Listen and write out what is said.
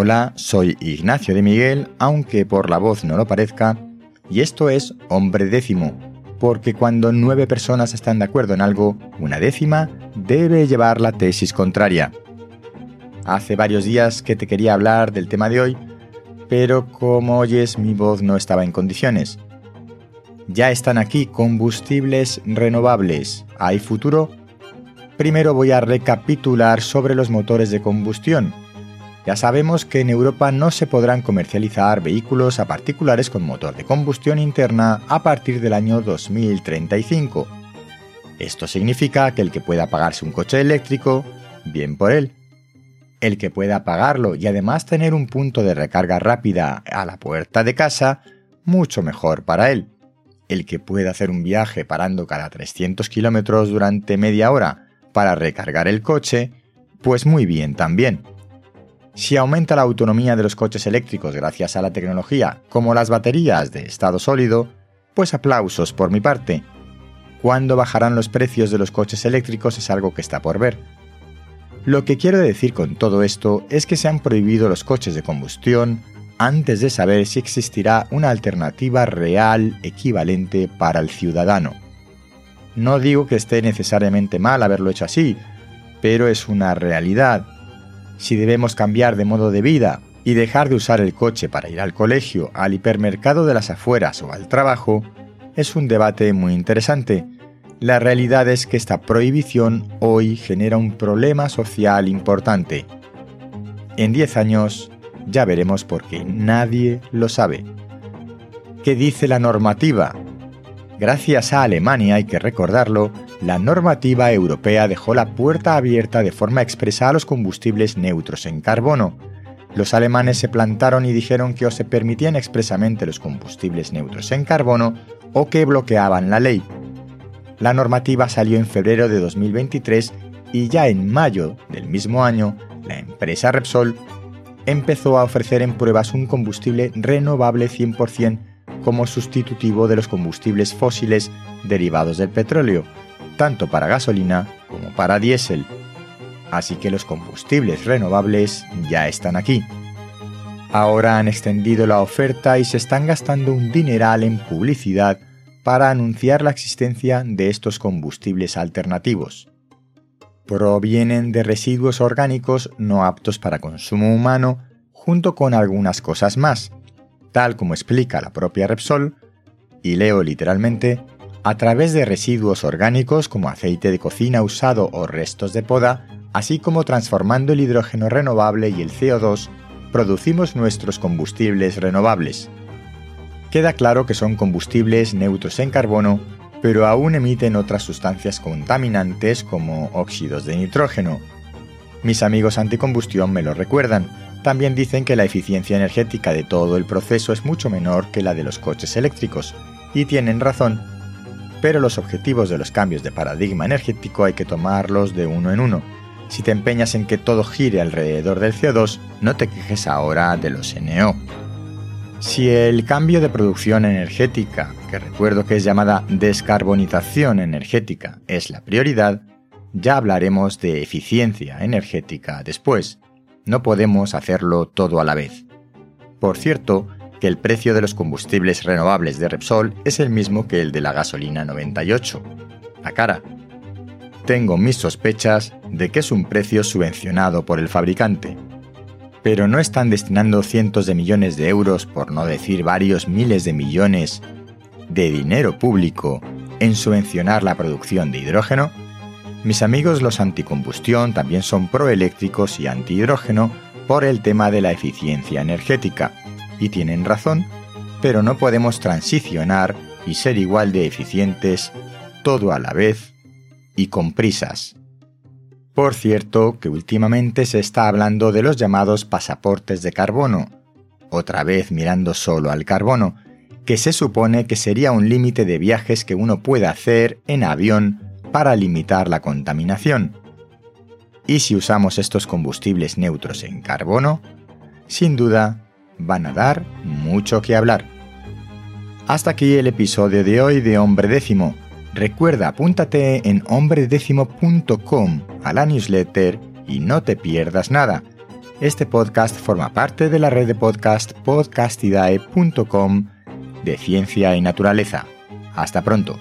Hola, soy Ignacio de Miguel, aunque por la voz no lo parezca, y esto es Hombre Décimo, porque cuando nueve personas están de acuerdo en algo, una décima debe llevar la tesis contraria. Hace varios días que te quería hablar del tema de hoy, pero como oyes mi voz no estaba en condiciones. Ya están aquí combustibles renovables. ¿Hay futuro? Primero voy a recapitular sobre los motores de combustión, ya sabemos que en Europa no se podrán comercializar vehículos a particulares con motor de combustión interna a partir del año 2035. Esto significa que el que pueda pagarse un coche eléctrico, bien por él. El que pueda pagarlo y además tener un punto de recarga rápida a la puerta de casa, mucho mejor para él. El que pueda hacer un viaje parando cada 300 kilómetros durante media hora para recargar el coche, pues muy bien también. Si aumenta la autonomía de los coches eléctricos gracias a la tecnología, como las baterías de estado sólido, pues aplausos por mi parte. ¿Cuándo bajarán los precios de los coches eléctricos es algo que está por ver. Lo que quiero decir con todo esto es que se han prohibido los coches de combustión antes de saber si existirá una alternativa real equivalente para el ciudadano. No digo que esté necesariamente mal haberlo hecho así, pero es una realidad si debemos cambiar de modo de vida y dejar de usar el coche para ir al colegio, al hipermercado de las afueras o al trabajo, es un debate muy interesante. La realidad es que esta prohibición hoy genera un problema social importante. En 10 años ya veremos por qué nadie lo sabe. ¿Qué dice la normativa? Gracias a Alemania, hay que recordarlo, la normativa europea dejó la puerta abierta de forma expresa a los combustibles neutros en carbono. Los alemanes se plantaron y dijeron que o se permitían expresamente los combustibles neutros en carbono o que bloqueaban la ley. La normativa salió en febrero de 2023 y ya en mayo del mismo año, la empresa Repsol empezó a ofrecer en pruebas un combustible renovable 100% como sustitutivo de los combustibles fósiles derivados del petróleo, tanto para gasolina como para diésel. Así que los combustibles renovables ya están aquí. Ahora han extendido la oferta y se están gastando un dineral en publicidad para anunciar la existencia de estos combustibles alternativos. Provienen de residuos orgánicos no aptos para consumo humano, junto con algunas cosas más, tal como explica la propia Repsol, y leo literalmente, a través de residuos orgánicos como aceite de cocina usado o restos de poda, así como transformando el hidrógeno renovable y el CO2, producimos nuestros combustibles renovables. Queda claro que son combustibles neutros en carbono, pero aún emiten otras sustancias contaminantes como óxidos de nitrógeno. Mis amigos anticombustión me lo recuerdan. También dicen que la eficiencia energética de todo el proceso es mucho menor que la de los coches eléctricos, y tienen razón pero los objetivos de los cambios de paradigma energético hay que tomarlos de uno en uno. Si te empeñas en que todo gire alrededor del CO2, no te quejes ahora de los NO. Si el cambio de producción energética, que recuerdo que es llamada descarbonización energética, es la prioridad, ya hablaremos de eficiencia energética después. No podemos hacerlo todo a la vez. Por cierto, que el precio de los combustibles renovables de Repsol es el mismo que el de la gasolina 98, la cara. Tengo mis sospechas de que es un precio subvencionado por el fabricante. Pero no están destinando cientos de millones de euros, por no decir varios miles de millones, de dinero público en subvencionar la producción de hidrógeno. Mis amigos los anticombustión también son proeléctricos y antihidrógeno por el tema de la eficiencia energética y tienen razón, pero no podemos transicionar y ser igual de eficientes todo a la vez y con prisas. Por cierto, que últimamente se está hablando de los llamados pasaportes de carbono, otra vez mirando solo al carbono, que se supone que sería un límite de viajes que uno puede hacer en avión para limitar la contaminación. Y si usamos estos combustibles neutros en carbono, sin duda van a dar mucho que hablar. Hasta aquí el episodio de hoy de Hombre Décimo. Recuerda, apúntate en hombredécimo.com a la newsletter y no te pierdas nada. Este podcast forma parte de la red de podcast podcastidae.com de ciencia y naturaleza. Hasta pronto.